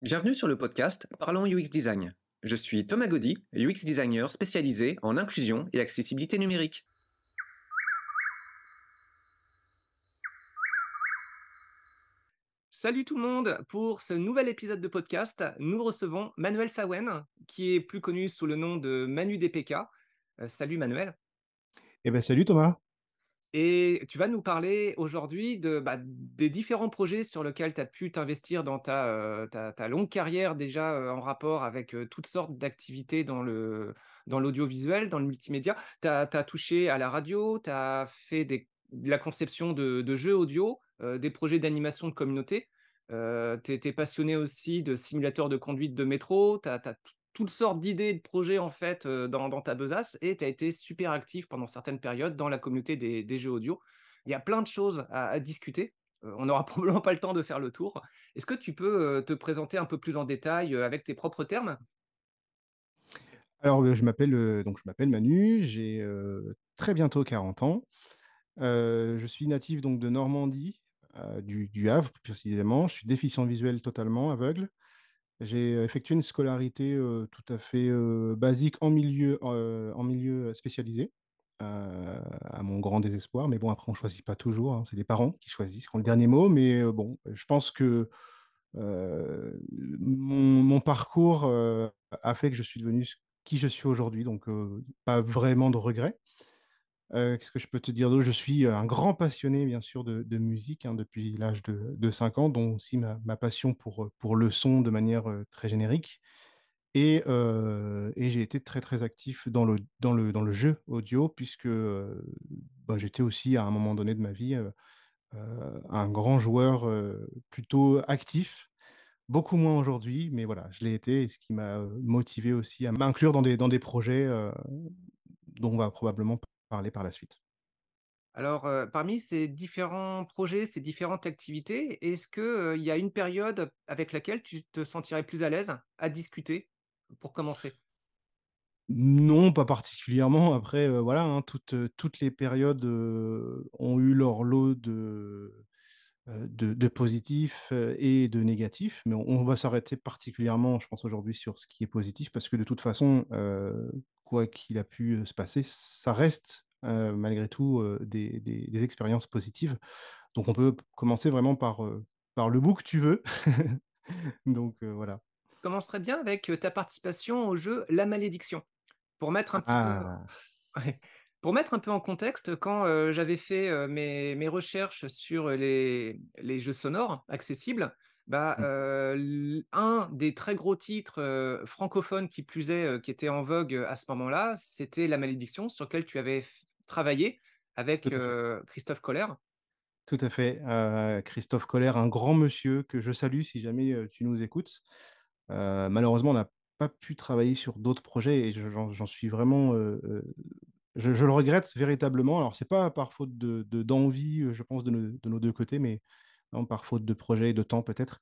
Bienvenue sur le podcast Parlons UX Design. Je suis Thomas Gaudy, UX designer spécialisé en inclusion et accessibilité numérique. Salut tout le monde Pour ce nouvel épisode de podcast, nous recevons Manuel Fawen, qui est plus connu sous le nom de Manu DPK. Euh, salut Manuel. Eh ben salut Thomas. Et tu vas nous parler aujourd'hui de, bah, des différents projets sur lesquels tu as pu t'investir dans ta, ta, longue carrière déjà en rapport avec toutes sortes d'activités dans dans l'audiovisuel, dans le multimédia. Tu as, touché à la radio, tu as fait des, de la conception de, de jeux audio, des projets d'animation de communauté. tu étais passionné aussi de simulateurs de conduite de métro, tu as, toutes sortes d'idées, de projets en fait dans, ta besace et tu as été super actif pendant certaines périodes dans la communauté des, jeux audio. Il y a plein de choses à, discuter. on n'aura probablement pas le temps de faire le tour. Est-ce que tu peux te présenter un peu plus en détail avec tes propres termes? Alors, je m'appelle donc je m'appelle Manu, j'ai très bientôt 40 ans. je suis natif donc de Normandie, du, du Havre plus précisément. Je suis déficient visuel totalement, aveugle. J'ai effectué une scolarité tout à fait basique en milieu, en milieu spécialisé, à mon grand désespoir. Mais bon, après, on ne choisit pas toujours. Hein, c'est les parents qui choisissent, qui ont le dernier mot. Mais bon, je pense que mon, parcours a fait que je suis devenu qui je suis aujourd'hui. Donc, pas vraiment de regrets. Euh, qu'est-ce que je peux te dire d'autre? Je suis un grand passionné, bien sûr, de, musique hein, depuis l'âge de, de, 5 ans, dont aussi ma, passion pour, le son de manière très générique. Et, j'ai été très, très actif dans le, jeu audio, puisque bah, j'étais aussi, à un moment donné de ma vie, un grand joueur plutôt actif. Beaucoup moins aujourd'hui, mais voilà, je l'ai été, ce qui m'a motivé aussi à m'inclure dans des projets dont on va probablement parler par la suite. Alors, parmi ces différents projets, ces différentes activités, est-ce qu'il y a une période avec laquelle tu te sentirais plus à l'aise à discuter pour commencer? Non, pas particulièrement. Après, voilà, hein, toutes, toutes les périodes ont eu leur lot de, de, positifs et de négatifs, mais on, va s'arrêter particulièrement, je pense, aujourd'hui sur ce qui est positif, parce que de toute façon, quoi qu'il a pu se passer, ça reste malgré tout des, des, expériences positives. Donc on peut commencer vraiment par, par le bout que tu veux. Donc voilà. Je commencerai bien avec ta participation au jeu La Malédiction. Pour mettre un petit peu... Ah. Pour mettre un peu en contexte, quand j'avais fait mes, mes, recherches sur les, les, jeux sonores accessibles, bah, mmh. un des très gros titres francophones qui plus est, qui était en vogue à ce moment-là, c'était La Malédiction, sur lequel tu avais travaillé avec Christophe Coller. Tout à fait. Christophe Coller, un grand monsieur que je salue si jamais tu nous écoutes. malheureusement, on n'a pas pu travailler sur d'autres projets et j'en suis vraiment je, le regrette véritablement. Alors, c'est pas par faute de, d'envie, je pense, de nos, deux côtés, mais par faute de projet et de temps peut-être.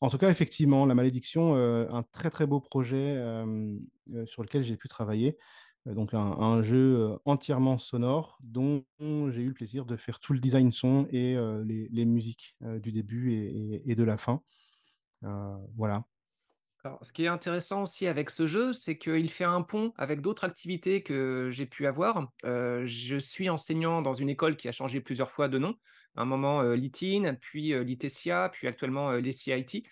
En tout cas, effectivement, La Malédiction, un très très beau projet sur lequel j'ai pu travailler. donc un, jeu entièrement sonore dont j'ai eu le plaisir de faire tout le design son et les, musiques du début et, de la fin. voilà. Ce qui est intéressant aussi avec ce jeu, c'est qu'il fait un pont avec d'autres activités que j'ai pu avoir. je suis enseignant dans une école qui a changé plusieurs fois de nom. un moment Litine, puis Litesia, puis actuellement l'ECIT.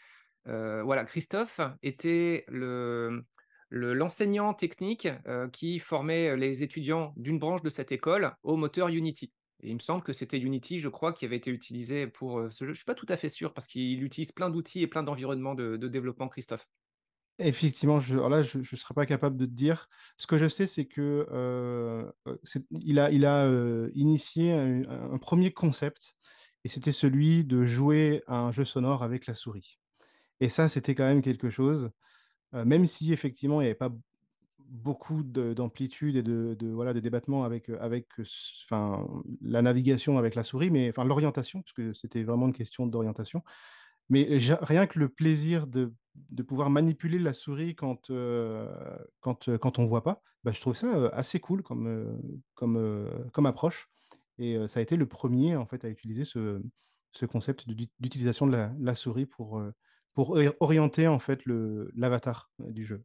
voilà, Christophe était le, l'enseignant technique qui formait les étudiants d'une branche de cette école au moteur Unity. Il me semble que c'était Unity, je crois, qui avait été utilisé pour ce jeu. Je ne suis pas tout à fait sûr parce qu'il utilise plein d'outils et plein d'environnements de, développement, Christophe. Effectivement, je, là, je ne serais pas capable de te dire. Ce que je sais, c'est que il a, il a initié un, premier concept, et c'était celui de jouer à un jeu sonore avec la souris. Et ça, c'était quand même quelque chose, même si effectivement, il n'y avait pas beaucoup d'amplitude et de, voilà, de débattement avec, avec enfin, la navigation avec la souris, mais enfin, l'orientation, parce que c'était vraiment une question d'orientation. Mais rien que le plaisir de, de pouvoir manipuler la souris quand, quand, quand on voit pas, bah, je trouve ça assez cool comme, comme, comme approche. Et ça a été le premier en fait, à utiliser ce, ce concept d'utilisation de la, la, souris pour, pour orienter en fait l'avatar du jeu.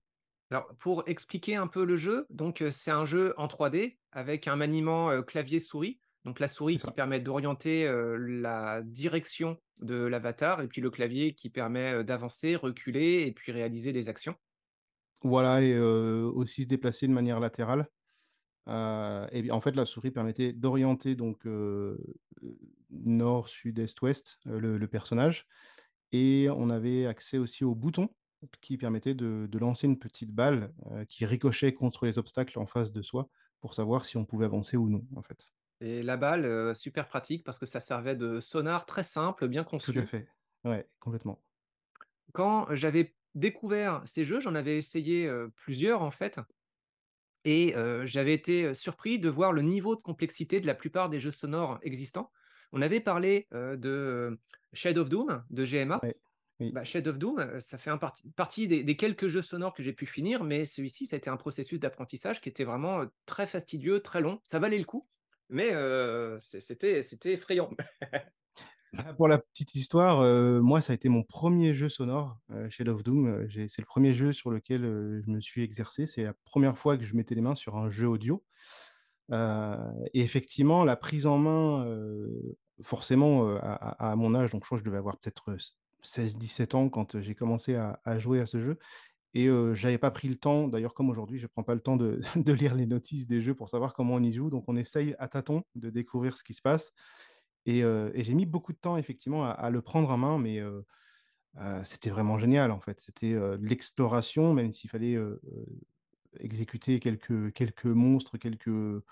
Alors, pour expliquer un peu le jeu, donc c'est un jeu en 3D avec un maniement clavier-souris. Donc la souris qui permet d'orienter la direction de l'avatar et puis le clavier qui permet d'avancer, reculer et puis réaliser des actions. Voilà et aussi se déplacer de manière latérale. Et bien en fait la souris permettait d'orienter donc nord, sud, est, ouest, le le personnage et on avait accès aussi aux boutons qui permettaient de de lancer une petite balle, heu, qui ricochait contre les obstacles en face de soi pour savoir si on pouvait avancer ou non, en fait. Et la balle, heu, super pratique parce que ça servait de sonar très simple, bien Tout à conçu. fait. Ouais, complètement. Quand j'avais découvert ces jeux, j'en avais essayé, heu, plusieurs en fait et j'avais été surpris de voir le niveau de complexité de la plupart des jeux sonores existants. On avait parlé, de Shade of Doom de GMA. Ouais, oui. Bah, Shade of Doom, ça fait un partie partie des des quelques jeux sonores que j'ai pu finir, mais celui-ci, ça a été un processus d'apprentissage qui était vraiment, très fastidieux, très long. Ça valait le coup, mais c'était effrayant. Bah, pour la petite histoire, moi, ça a été mon 1er jeu sonore, heu, Shade of Doom, c'est le 1er jeu sur lequel, je me suis exercé. C'est la 1re fois que je mettais les mains sur un jeu audio. Et effectivement, la prise en main, forcément, à mon âge, donc je crois que je devais avoir peut-être, 16-17 ans quand, j'ai commencé à jouer à ce jeu et heu, j'avais pas pris le temps, d'ailleurs comme aujourd'hui, je prends pas le temps de lire les notices des jeux pour savoir comment on y joue. Donc on essaye à tâtons de découvrir ce qui se passe et j'ai mis beaucoup de temps effectivement à le prendre en main, mais c'était vraiment génial, en fait. C'était, l'exploration, même s'il fallait, exécuter quelques quelques monstres, quelques,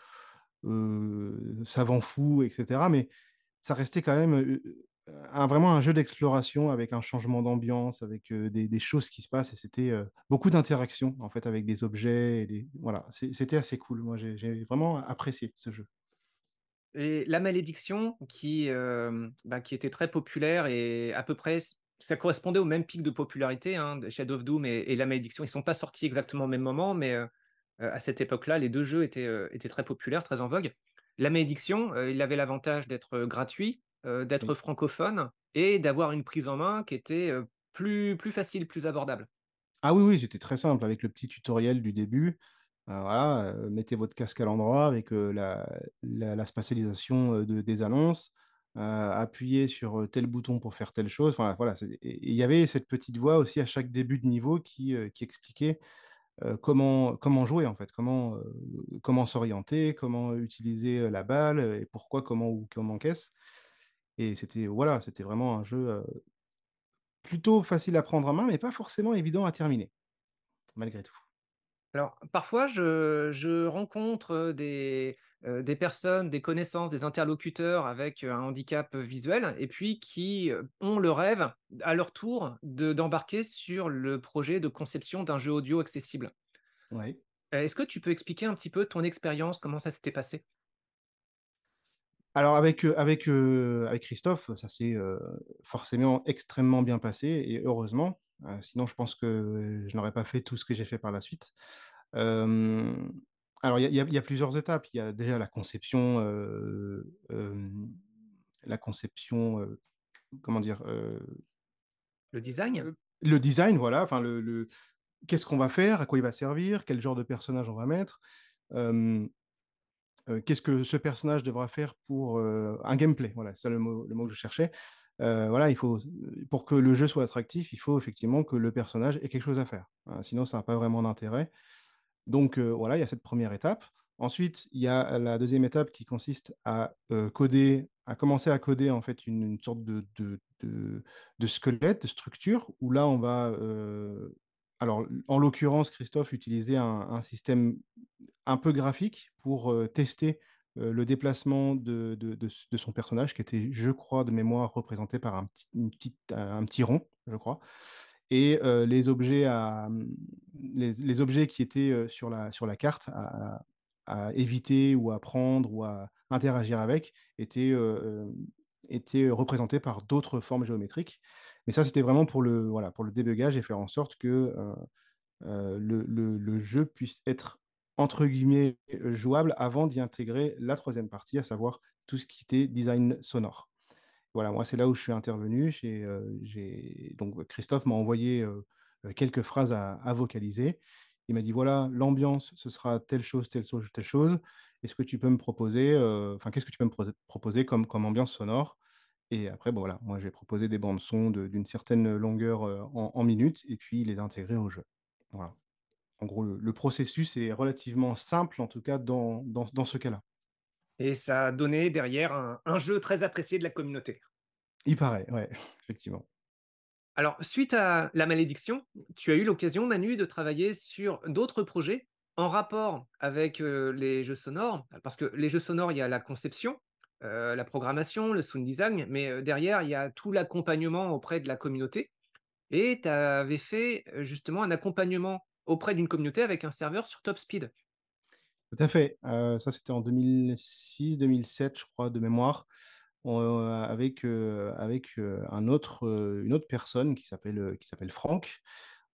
savants fous et cetera, mais ça restait quand même, un vraiment un jeu d'exploration avec un changement d'ambiance, avec, des choses qui se passent et c'était, beaucoup d'interactions, en fait, avec des objets voilà, c'était assez cool. Moi, j'ai vraiment apprécié ce jeu. Et La Malédiction qui, bah, qui était très populaire et à peu près ça correspondait au même pic de popularité, hein, Shadow of Doom et et La Malédiction. Ils sont pas sortis exactement au même moment, mais à cette époque-là, les 2 jeux étaient, étaient très populaires, très en vogue. La Malédiction, il avait l'avantage d'être gratuit, heu, d'être Oui. francophone et d'avoir une prise en main qui était, plus plus facile, plus abordable. Ah oui, oui, c'était très simple avec le petit tutoriel du début. Voilà, mettez votre casque à l'endroit avec, la la la spatialisation, de des annonces, appuyez sur, tel bouton pour faire telle chose. Enfin voilà, il y avait cette petite voix aussi à chaque début de niveau qui, qui expliquait, comment comment jouer en fait, comment, comment s'orienter, comment utiliser, la balle, et pourquoi, comment ou comment qu'est-ce et c'était voilà, c'était vraiment un jeu, plutôt facile à prendre en main, mais pas forcément évident à terminer, malgré tout. Alors, parfois, je je rencontre, des, personnes, des connaissances, des interlocuteurs avec, un handicap, visuel et puis qui, ont le rêve, à leur tour, de d'embarquer sur le projet de conception d'un jeu audio accessible. Oui. Est-ce que tu peux expliquer un petit peu ton expérience, comment ça s'était passé? Alors avec, avec, avec Christophe, ça s'est, forcément extrêmement bien passé et heureusement, heu, sinon je pense que je n'aurais pas fait tout ce que j'ai fait par la suite. Alors il y a y y plusieurs étapes. Il y a déjà la conception, la conception, comment dire? Le design? le design, voilà, enfin le le qu'est-ce qu'on va faire? À quoi il va servir? Quel genre de personnage on va mettre? Qu'est-ce que ce personnage devra faire pour, un gameplay, voilà, c'est ça le mot le mot que je cherchais. Voilà, il faut pour que le jeu soit attractif, il faut effectivement que le personnage ait quelque chose à faire, hein, sinon ça a pas vraiment d'intérêt. Donc voilà, il y a cette 1re étape. Ensuite, il y a la 2e étape qui consiste à, coder, à commencer à coder en fait une sorte de de de de squelette, de structure où là on va, alors en l'occurrence, Christophe utilisait un système un peu graphique pour, heu, tester, heu, le déplacement de son personnage qui était, je crois de mémoire, représenté par un petit rond, je crois et heu, les objets mmh, les objets qui étaient, sur la carte à à éviter ou à prendre ou à interagir avec étaient, étaient représentés par d'autres formes géométriques. Mais ça, c'était vraiment pour le voilà, pour le débugage et faire en sorte que, heu heu, le le jeu puisse être entre guillemets, «jouable» avant d'y intégrer la 3e partie, à savoir tout ce qui était design sonore Voilà, moi, c'est là où je suis intervenu. J'ai, donc Christophe m'a envoyé, quelques phrases à vocaliser. Il m'a dit: «Voilà, l'ambiance, ce sera telle chose, telle chose, telle chose. Est-ce que tu peux me proposer, enfin, qu'est-ce que tu peux me proposer comme comme ambiance sonore?» Et après, bon, voilà, moi, j'ai proposé des bandes son d'une certaine longueur, en en minutes et puis les intégrer au jeu. Voilà. En gros, le le processus est relativement simple, en tout cas dans dans dans ce cas-là. Et ça a donné derrière un un jeu très apprécié de la communauté. Il paraît, ouais, effectivement. Alors, suite à La Malédiction, tu as eu l'occasion, Manu, de travailler sur d'autres projets en rapport avec, les jeux sonores? Parce que les jeux sonores, il y a la conception, heu, la programmation, le sound design, mais, heu, derrière, il y a tout l'accompagnement auprès de la communauté et tu avais fait, heu, justement un accompagnement auprès d'une communauté avec un serveur sur Top Speed. Tout à fait, ça c'était en 2006-2007 je crois de mémoire. Avec, une autre personne qui s'appelle, heu, qui s'appelle Franck.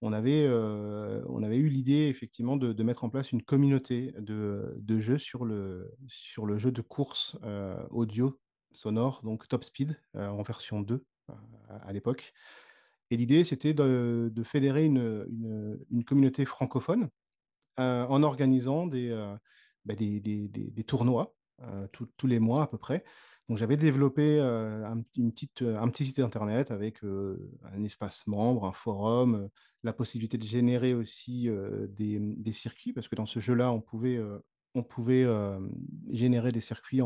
On avait, heu, on avait eu l'idée effectivement de mettre en place une communauté de de jeux sur le sur le jeu de course, heu, audio sonore, donc Top Speed, heu, en version 2, heu, à l'époque et l'idée c'était de de fédérer une, une, communauté francophone en organisant bah, des des des tournois, tous les mois à peu près. Donc j'avais développé, un une petite, un petit site internet avec, un espace membre, un forum, la possibilité de générer aussi, mmh, des circuits parce que dans ce jeu-là, on pouvait, on pouvait, générer des circuits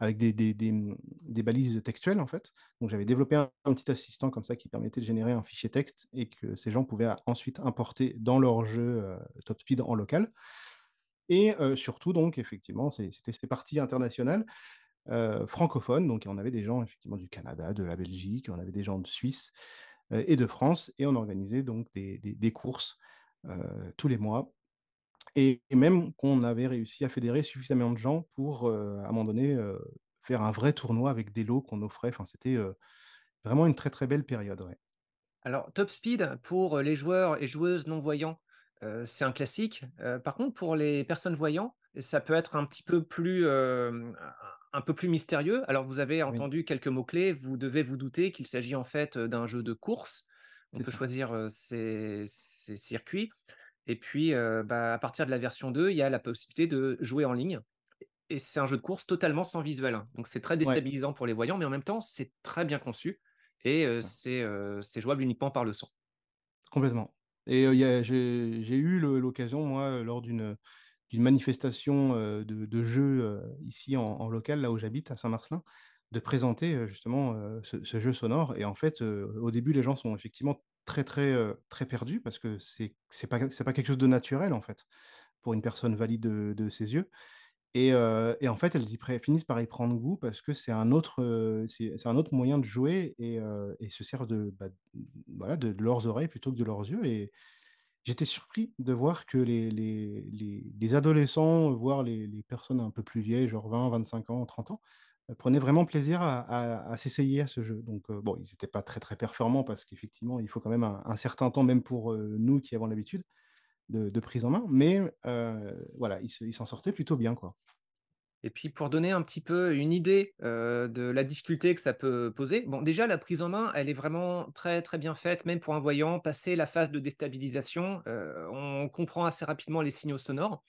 avec des mmh, des balises textuelles, en fait. Donc j'avais développé un un petit assistant comme ça qui permettait de générer un fichier texte et que ces gens pouvaient ensuite importer dans leur jeu, Top Speed en local et surtout donc effectivement, c'était ces parties internationales, heu, francophones. Donc on avait des gens effectivement du Canada, de la Belgique, on avait des gens de Suisse, heu et de France et on organisait donc des courses, heu, tous les mois et même qu'on avait réussi à fédérer suffisamment de gens pour, heu, à un moment donné, faire un vrai tournoi avec des lots qu'on offrait. Enfin, c'était, vraiment une très, très belle période. Alors, Top Speed, pour les joueurs et joueuses non-voyants, heu, c'est un classique. Par contre, pour les personnes voyantes, ça peut être un petit peu plus, un peu plus mystérieux. Alors, vous avez Oui, entendu quelques mots-clés, vous devez vous douter qu'il s'agit en fait, heu, d'un jeu de course. On peut ça. choisir, ses ses circuits et puis, heu, bah, à partir de la version 2, il y a la possibilité de jouer en ligne et c'est un jeu de course totalement sans visuel, hein. Donc c'est très Ouais, déstabilisant pour les voyants, mais en même temps, c'est très bien conçu et c'est jouable uniquement par le son. Complètement et j'ai eu l'occasion, moi, lors d'une, d'une manifestation, de de jeux, ici en local, là où j'habite, à Saint-Marcelin, de présenter, justement, ce jeu sonore. Et en fait, au début, les gens sont effectivement très, très, très perdus parce que c'est c'est pas pas quelque chose de naturel, en fait, pour une personne valide de ses yeux. Et en fait, elles y finissent par y prendre goût parce que c'est un autre, un autre moyen de jouer et se servent de, bah, de leurs oreilles plutôt que de leurs yeux j'étais surpris de voir que les les les les adolescents, voire les personnes un peu plus vieilles, genre 20-25 ans, 30 ans, heu, prenaient vraiment plaisir à s'essayer à ce jeu. Donc heu, bon, ils étaient pas très, très performants parce qu'effectivement, il faut quand même un certain temps, même pour, heu, nous qui avons l'habitude de de prise en main, mais voilà, ils s'en sortaient plutôt bien, quoi. Et puis pour donner un petit peu une idée, de la difficulté que ça peut poser, bon déjà la prise en main, elle est vraiment très, très bien faite, même pour un voyant. Passé la phase de déstabilisation, on comprend assez rapidement les signaux sonores.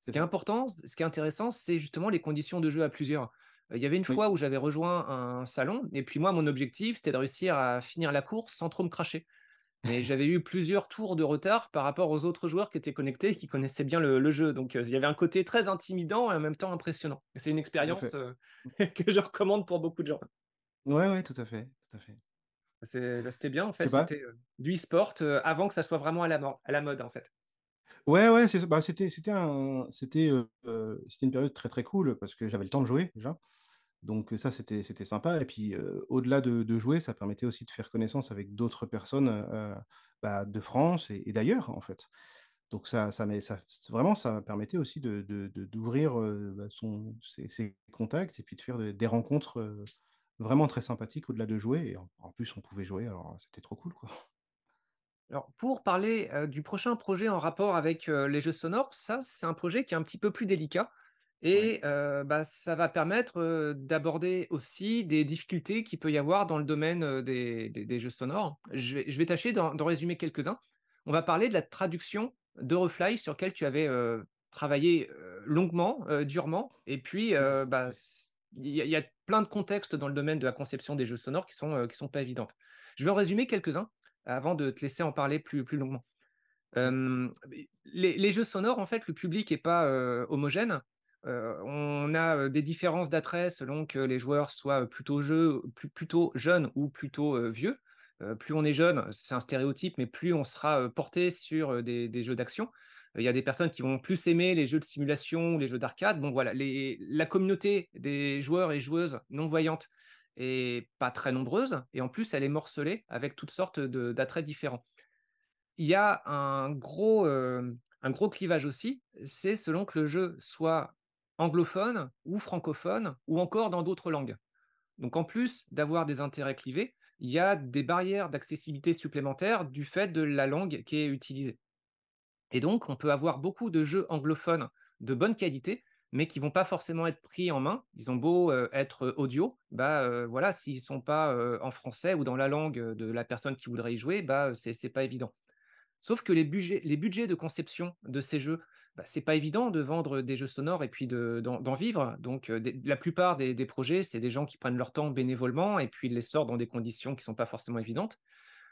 Ce qui est important, ce qui est intéressant, c'est justement les conditions de jeu à plusieurs. Il y avait une Oui. fois où j'avais rejoint un salon et puis moi mon objectif, c'était de réussir à finir la course sans trop me cracher. Mais j'avais eu plusieurs tours de retard par rapport aux autres joueurs qui étaient connectés et qui connaissaient bien le le jeu. Donc, heu, il y avait un côté très intimidant et en même temps impressionnant. C'est une expérience, heu, que je recommande pour beaucoup de gens. Ouais, ouais, tout à fait, tout à fait. Bah, c'était bien en fait, c'était, heu, du e-sport, avant que ça soit vraiment à la mor à la mode en fait. Ouais, ouais, bah, c'était un c'était une période très, très cool parce que j'avais le temps de jouer déjà. Donc ça, c'était c'était sympa et puis, au-delà de de jouer, ça permettait aussi de faire connaissance avec d'autres personnes, bah, de France et d'ailleurs, en fait. Donc ça ça met ça vraiment, ça permettait aussi de d'ouvrir, bah, son ses contacts et puis de faire de des rencontres, vraiment très sympathiques au-delà de jouer et en en plus, on pouvait jouer alors, c'était trop cool, quoi. Alors pour parler, du prochain projet en rapport avec, les jeux sonores, ça c'est un projet qui est un petit peu plus délicat. Et bah, ça va permettre, d'aborder aussi des difficultés qu'il peut y avoir dans le domaine, des des des jeux sonores. Je vais je vais tâcher d'en résumer quelques-uns. On va parler de la traduction d'Eurofly sur lequel tu avais, travaillé, longuement, durement et puis, bah, il y a il y a plein de contextes dans le domaine de la conception des jeux sonores qui sont, qui sont pas évidentes. Je vais en résumer quelques-uns avant de te laisser en parler plus plus longuement. Les les jeux sonores, en fait, le public est pas, homogène. On a, des différences d'attrait selon que les joueurs soient, plutôt jeunes ou plutôt, vieux. Plus on est jeune, c'est un stéréotype, mais plus on sera, porté sur, des jeux d'action. Il y a des personnes qui vont plus aimer les jeux de simulation ou les jeux d'arcade. Bon voilà, la communauté des joueurs et joueuses non-voyantes est pas très nombreuse et en plus elle est morcelée avec toutes sortes d'attraits différents. Il y a un gros, un gros clivage aussi, c'est selon que le jeu soit anglophone ou francophone ou encore dans d'autres langues. Donc en plus d'avoir des intérêts clivés, il y a des barrières d'accessibilité supplémentaires du fait de la langue qui est utilisée. Et donc on peut avoir beaucoup de jeux anglophones de bonne qualité, mais qui vont pas forcément être pris en main. Ils ont beau, heu, être audio, bah, heu, voilà, s'ils sont pas, en français ou dans la langue, de la personne qui voudrait y jouer, bah, c'est pas évident. Sauf que les budgets les budgets de conception de ces jeux, bah, c'est pas évident de vendre des jeux sonores et puis de d'en vivre. Donc, la plupart des projets, c'est des gens qui prennent leur temps bénévolement et puis les sortent dans des conditions qui sont pas forcément évidentes.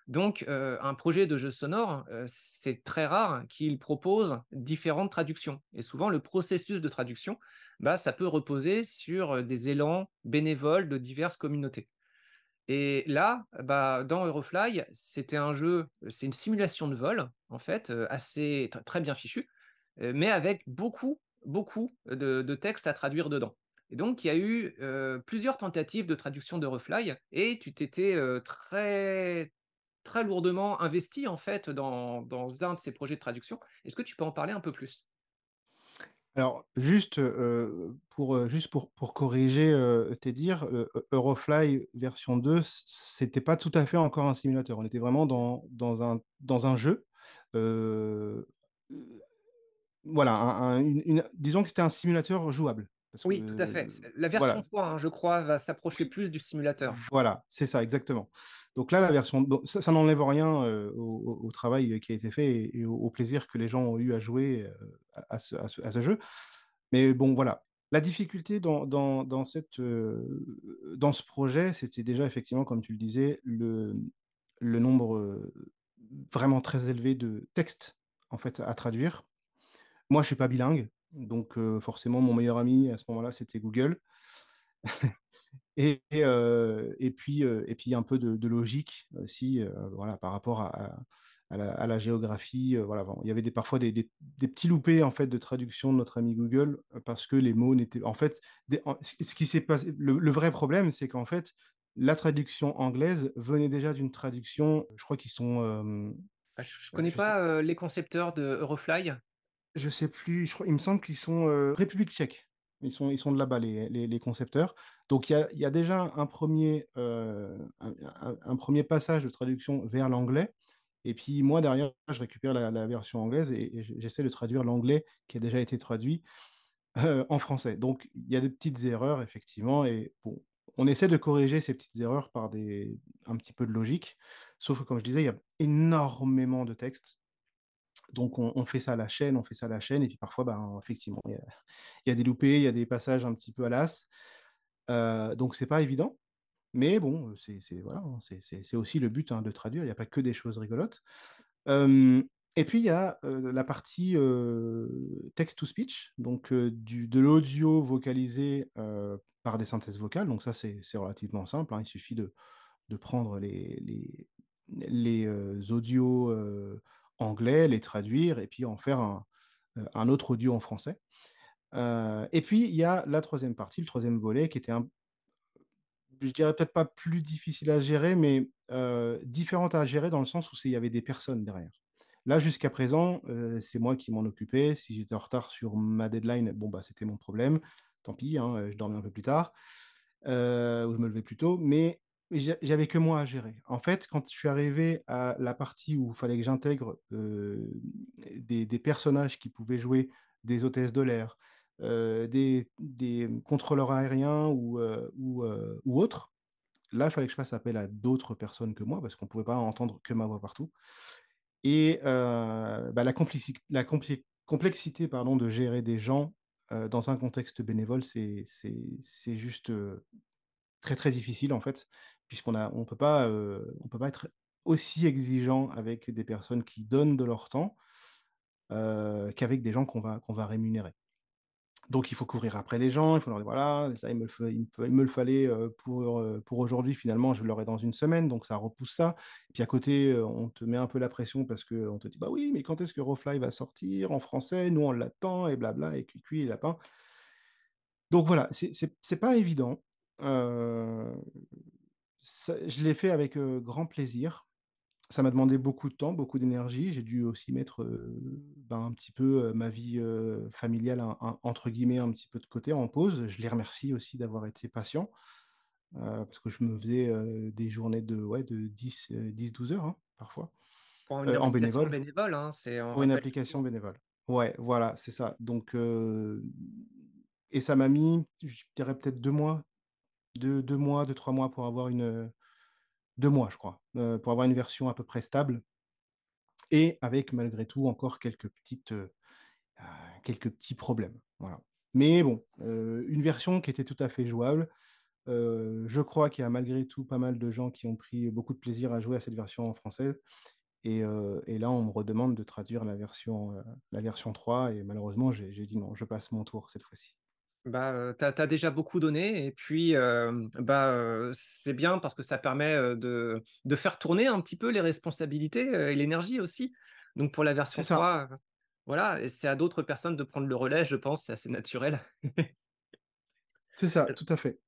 Donc, un projet de jeu sonore, c'est très rare qu'il propose différentes traductions et souvent le processus de traduction, bah, ça peut reposer sur, des élans bénévoles de diverses communautés. Et là, bah, dans Eurofly, c'était un jeu, c'est une simulation de vol, en fait, assez tr très bien fichue, mais avec beaucoup, beaucoup de de textes à traduire dedans. Et donc il y a eu, plusieurs tentatives de traduction d'Eurofly et tu t'étais, très très lourdement investi, en fait, dans un de ces projets de traduction. Est-ce que tu peux en parler un peu plus? Alors juste, pour, juste pour corriger, heu, tes dires, Eu Eurofly version 2, c c'était pas tout à fait encore un simulateur. On était vraiment dans un dans un jeu, voilà, un un une une disons que c'était un simulateur jouable parce Oui, tout à fait. que la version voilà. 3, hein, je crois, va s'approcher plus du simulateur. Voilà, c'est ça, exactement. Donc là, la version bon, ça ça n'enlève rien, heu, au travail qui a été fait et et au au plaisir que les gens ont eu à jouer, heu, à ce à ce à ce jeu. Mais bon, voilà. La difficulté dans dans dans cette, heu, dans ce projet, c'était déjà effectivement, comme tu le disais, le le nombre, vraiment très élevé de textes, en fait, à traduire. Moi, je suis pas bilingue, donc forcément, mon meilleur ami à ce moment-là, c'était Google. Et et heu et puis, heu et puis un peu de de logique aussi, voilà, par rapport à à à la à la géographie, voilà, bon, il y avait des parfois des des des petits loupés, en fait, de traduction de notre ami Google, parce que les mots n'étaient en fait, des en ce qui s'est passé le le vrai problème, c'est qu'en fait, la traduction anglaise venait déjà d'une traduction, je crois qu'ils sont, Ah, je heu, connais je pas, les concepteurs de Eurofly? Je sais plus, il me semble qu'ils sont, heu, République tchèque. Ils sont ils sont de là-bas les les concepteurs. Donc il y a y a déjà un 1er, heu, un un un 1er passage de traduction vers l'anglais et puis moi derrière, je récupère la version anglaise et et j'e j'essaie de traduire l'anglais qui a déjà été traduit, heu, en français. Donc il y a des petites erreurs effectivement et bon, on essaie de corriger ces petites erreurs par des un petit peu de logique. Sauf que comme je disais, il y a énormément de textes donc on fait ça à la chaîne, on fait ça à la chaîne et puis parfois, ben, effectivement, il y a des loupés, il y a des passages un petit peu à l'as. Heu, donc c'est pas évident, mais bon, c'est voilà, hein, c'est aussi le but, hein, de traduire. Il y a pas que des choses rigolotes. Et puis il y a, heu, la partie, heu, text to speech, donc heu, du de l'audio vocalisé, par des synthèses vocales. Donc ça, c'est relativement simple, hein. Il suffit de de prendre les les les, audios, anglais, les traduire et puis en faire un, un autre audio en français. Heu et puis il y a la troisième partie, le troisième volet qui était un je dirais peut-être pas plus difficile à gérer, mais heu, différente à gérer dans le sens où il y avait des personnes derrière. Là, jusqu'à présent, heu, c'est moi qui m'en occupais. Si j'étais en retard sur ma deadline, bon, bah, c'était mon problème. Tant pis, hein, je dormais un peu plus tard, ou je me levais plus tôt, mais j'a j'avais que moi à gérer. En fait, quand je suis arrivé à la partie où il fallait que j'intègre, heu, des personnages qui pouvaient jouer des hôtesses de l'air, des, des, contrôleurs aériens ou, ou autres. Là, il fallait que je fasse appel à d'autres personnes que moi parce qu'on ne pouvait pas entendre que ma voix partout. Et bah, la, complexité de gérer des gens dans un contexte bénévole, c'est juste très très difficile en fait, puisqu'on a on peut pas on peut pas être aussi exigeant avec des personnes qui donnent de leur temps qu'avec des gens qu'on va qu'on va rémunérer. Donc il faut courir après les gens, il faut leur dire: «Voilà, ça il me le il me le fallait, pour, pour aujourd'hui, finalement je l'aurai dans une semaine», donc ça repousse ça. Et puis à côté, on te met un peu la pression parce qu'on te dit: «Bah oui, mais quand est-ce que Rofly va sortir en français? Nous on l'attend» et blabla et cuicui et lapin. Donc voilà, c'est pas évident. Je l'ai fait avec, grand plaisir. Ça m'a demandé beaucoup de temps, beaucoup d'énergie. J'ai dû aussi mettre, ben, un petit peu, ma vie, familiale entre guillemets «un petit peu de côté», en pause. Je les remercie aussi d'avoir été patients, parce que je me faisais, des journées de ouais, de 10, 10-12 heures, hein, parfois, Pour une en application bénévole. bénévole, hein, Pour une application bénévole. Ouais, voilà, c'est ça. Donc et ça m'a mis, je dirais peut-être 2 mois, 2- 2 mois, 2-3 mois pour avoir une, 2 mois je crois, pour avoir une version à peu près stable et avec malgré tout encore quelques petites, heu, quelques petits problèmes, voilà. Mais bon, une version qui était tout à fait jouable. Je crois qu'il y a malgré tout pas mal de gens qui ont pris beaucoup de plaisir à jouer à cette version en française et et là on me redemande de traduire la version, la version 3 et malheureusement j'ai dit: «Non, je passe mon tour cette fois-ci». Bah, tu as déjà beaucoup donné et puis, bah, c'est bien parce que ça permet, de de faire tourner un petit peu les responsabilités, et l'énergie aussi. Donc pour la version ça. 3, heu, voilà c'est à d'autres personnes de prendre le relais, je pense, c'est assez naturel. C'est ça, tout à fait.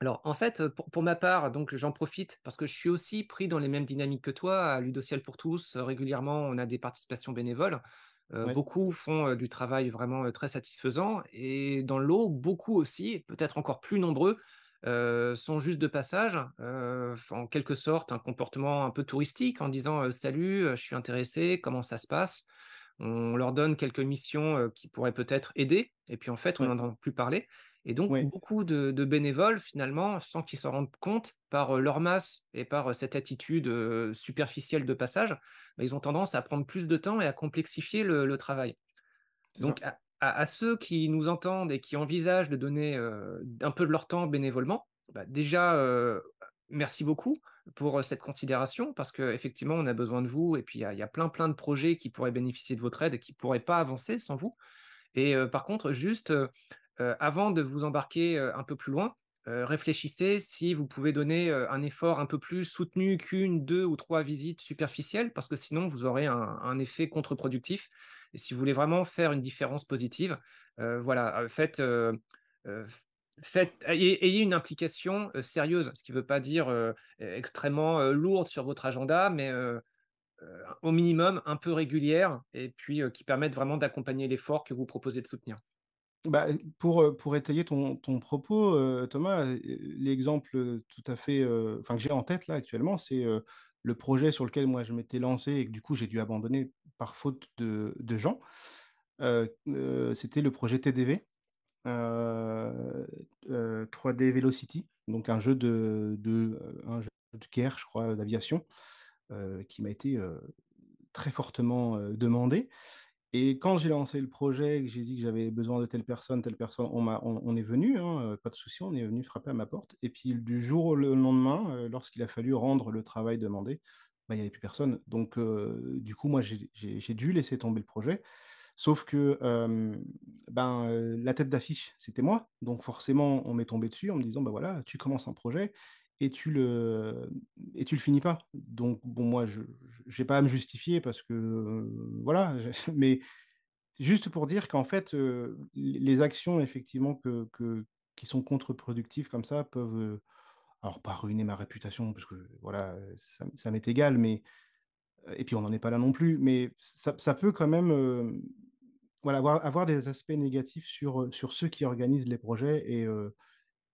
Alors en fait, pour pour ma part, donc j'en profite parce que je suis aussi pris dans les mêmes dynamiques que toi à Ludociel pour tous. Régulièrement, on a des participations bénévoles. Ouais. beaucoup font, du travail vraiment, très satisfaisant et dans le lot, beaucoup aussi, peut-être encore plus nombreux, sont juste de passage, en quelque sorte un comportement un peu touristique en disant, «Salut, je suis intéressé, comment ça se passe?» On leur donne quelques missions, qui pourraient peut-être aider et puis en fait, on Ouais. n'entend plus parler et donc Ouais. beaucoup de de bénévoles finalement, sans qu'ils s'en rendent compte, par, leur masse et par, cette attitude, superficielle de passage, bah, ils ont tendance à prendre plus de temps et à complexifier le le travail. Donc à à à ceux qui nous entendent et qui envisagent de donner, un peu de leur temps bénévolement, bah, déjà, merci beaucoup pour, cette considération parce qu'effectivement on a besoin de vous et puis il y a plein, plein de projets qui pourraient bénéficier de votre aide et qui pourraient pas avancer sans vous et par contre juste, avant de vous embarquer, un peu plus loin, réfléchissez si vous pouvez donner, un effort un peu plus soutenu qu'1, 2 ou 3 visites superficielles parce que sinon vous aurez un un effet contre-productif et si vous voulez vraiment faire une différence positive, voilà, faites, ayez une implication, heu, sérieuse. Ce qui veut pas dire, heu, e extrêmement, heu, lourde sur votre agenda mais au minimum un peu régulière et puis, qui permettent vraiment d'accompagner l'effort que vous proposez de soutenir. Bah, pour, étayer ton propos, Thomas, l'exemple, tout à fait, que j'ai en tête là actuellement, c'est, le projet sur lequel moi je m'étais lancé et que du coup j'ai dû abandonner par faute de gens. C'était le projet TDV, 3D Velocity, donc un jeu de heu, un jeu de guerre, je crois, d'aviation, qui m'a été, très fortement, demandé et quand j'ai lancé le projet j'ai dit que j'avais besoin de telle personne, telle personne, on on on est venu, hein, pas de souci, on est venu frapper à ma porte et puis du jour au le lendemain, lorsqu'il a fallu rendre le travail demandé, bah, il y avait plus personne. Donc du coup, moi, j'ai dû laisser tomber le projet. Sauf que, ben, la tête d'affiche, c'était moi. Donc forcément, on m'est tombé dessus en me disant: «Bah, voilà, tu commences un projet et tu le et tu le finis pas». Donc bon, moi, je j'ai pas à me justifier parce que, voilà, mais juste pour dire qu'en fait, les actions effectivement que que qui sont contre-productives comme ça peuvent, alors pas ruiner ma réputation parce que voilà, ça ça m'est égal, mais et puis on n'en est pas là non plus, mais ça ça peut quand même, voilà, avoir avoir des aspects négatifs sur, heu, sur ceux qui organisent les projets et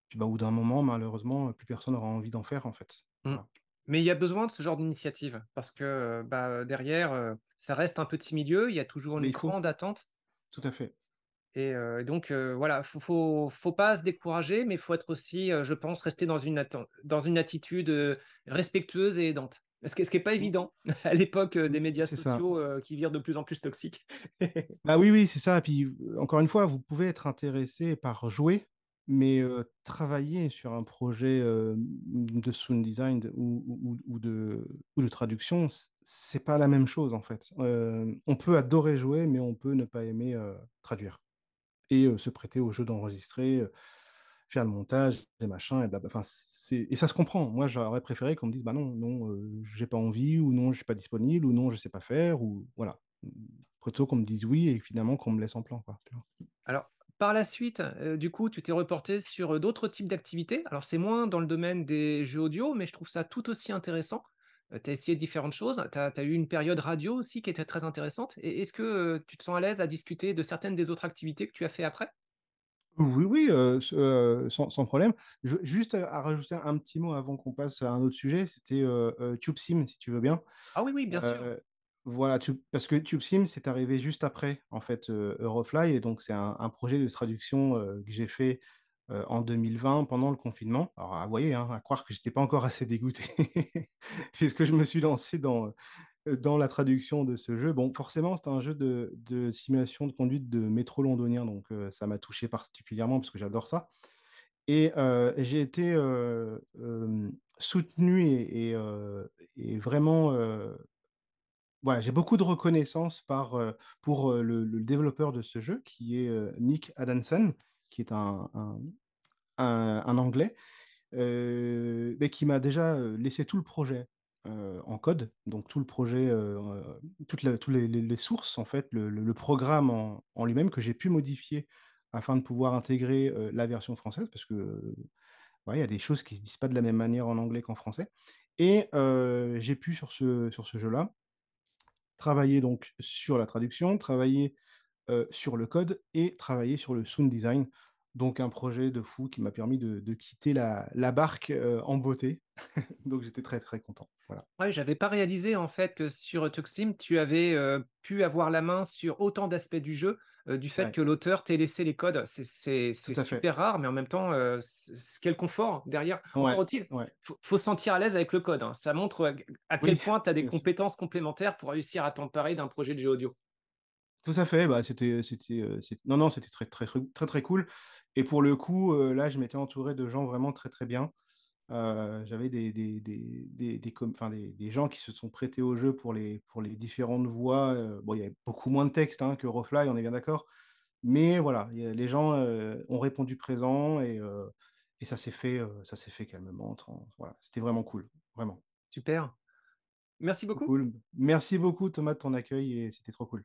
puis, bah, au bout d'un moment, malheureusement, plus personne aura envie d'en faire, en fait. Mmh. Voilà. Mais il y a besoin de ce genre d'initiative parce que, bah, derrière, ça reste un petit milieu, il y a toujours une grande attente tout à fait. Et donc voilà, faut, faut, faut pas se décourager, mais il faut être aussi, je pense, rester dans une, dans une attitude respectueuse et aidante. Ce qui n'est pas évident à l'époque des médias sociaux qui virent de plus en plus toxiques. Ah oui, oui, c'est ça. Et puis, encore une fois, vous pouvez être intéressé par jouer, mais travailler sur un projet de sound design ou, ou, ou, de, ou de traduction, c'est pas la même chose en fait. on peut adorer jouer, mais on peut ne pas aimer traduire et se prêter au jeu d'enregistrer, faire le montage, les machins, et, enfin, et ça se comprend. Moi, j'aurais préféré qu'on me dise, bah non, non, j'ai pas envie, ou non, je suis pas disponible, ou non, je sais pas faire, ou voilà. Plutôt qu'on me dise oui et finalement qu'on me laisse en plan. Quoi, Alors, par la suite, du coup, tu t'es reporté sur d'autres types d'activités. Alors, c'est moins dans le domaine des jeux audio, mais je trouve ça tout aussi intéressant. Tu as essayé différentes choses. Tu as, eu une période radio aussi qui était très intéressante. Est-ce que tu te sens à l'aise à discuter de certaines des autres activités que tu as fait après? Oui, oui, sans, sans, problème. Je, juste à rajouter un petit mot avant qu'on passe à un autre sujet, c'était TubeSim, si tu veux bien. Ah oui, oui, bien sûr. Voilà, parce que TubeSim, c'est arrivé juste après, en fait, Eurofly, et donc c'est un, un, projet de traduction que j'ai fait en 2020 pendant le confinement. Alors, vous voyez, hein, à croire que je n'étais pas encore assez dégoûté, puisque je me suis lancé dans, dans la traduction de ce jeu. Bon, forcément, c'est un jeu de, simulation de conduite de métro londonien, donc ça m'a touché particulièrement parce que j'adore ça. Et j'ai été soutenu et, vraiment voilà, j'ai beaucoup de reconnaissance par, pour le, développeur de ce jeu, qui est Nick Adamson, qui est un, un, Anglais, euh, mais qui m'a déjà laissé tout le projet euh, en code, donc tout le projet, euh, toutes les, sources, en fait, le, programme en, en lui-même que j'ai pu modifier afin de pouvoir intégrer la version française, parce que il y a des choses qui ne se disent pas de la même manière en anglais qu'en français. Et j'ai pu, sur ce, sur ce jeu-là, travailler donc sur la traduction, travailler euh, sur le code et travailler sur le sound design. Donc un projet de fou qui m'a permis de, de, quitter la, la barque euh, en beauté. donc j'étais très très content. Voilà. Ouais, j'avais pas réalisé en fait que sur Tuxim, tu avais euh, pu avoir la main sur autant d'aspects du jeu, euh, du fait Ouais. que l'auteur t'ait laissé les codes. C'est super fait. rare, mais en même temps, quel confort derrière. Ouais, Encore il faut, faut, se sentir à l'aise avec le code. Hein. Ça montre à quel oui, point tu as des compétences sûr. complémentaires pour réussir à t'emparer d'un projet de jeu audio. Tout à fait, bah, c'était, c'était, non, non, c'était très, très, très, très cool. Et pour le coup, là, je m'étais entouré de gens vraiment très, très bien. Euh, j'avais des, des, des, des, des, enfin, des, des, gens qui se sont prêtés au jeu pour les, pour les différentes voix. Euh, bon, il y avait beaucoup moins de texte hein, que Rofly, on est bien d'accord. Mais voilà, a, les gens euh, ont répondu présent et, et ça s'est fait, ça s'est fait calmement. Voilà, c'était vraiment cool, vraiment. Super. Merci beaucoup. Cool. Merci beaucoup Thomas de ton accueil et c'était trop cool.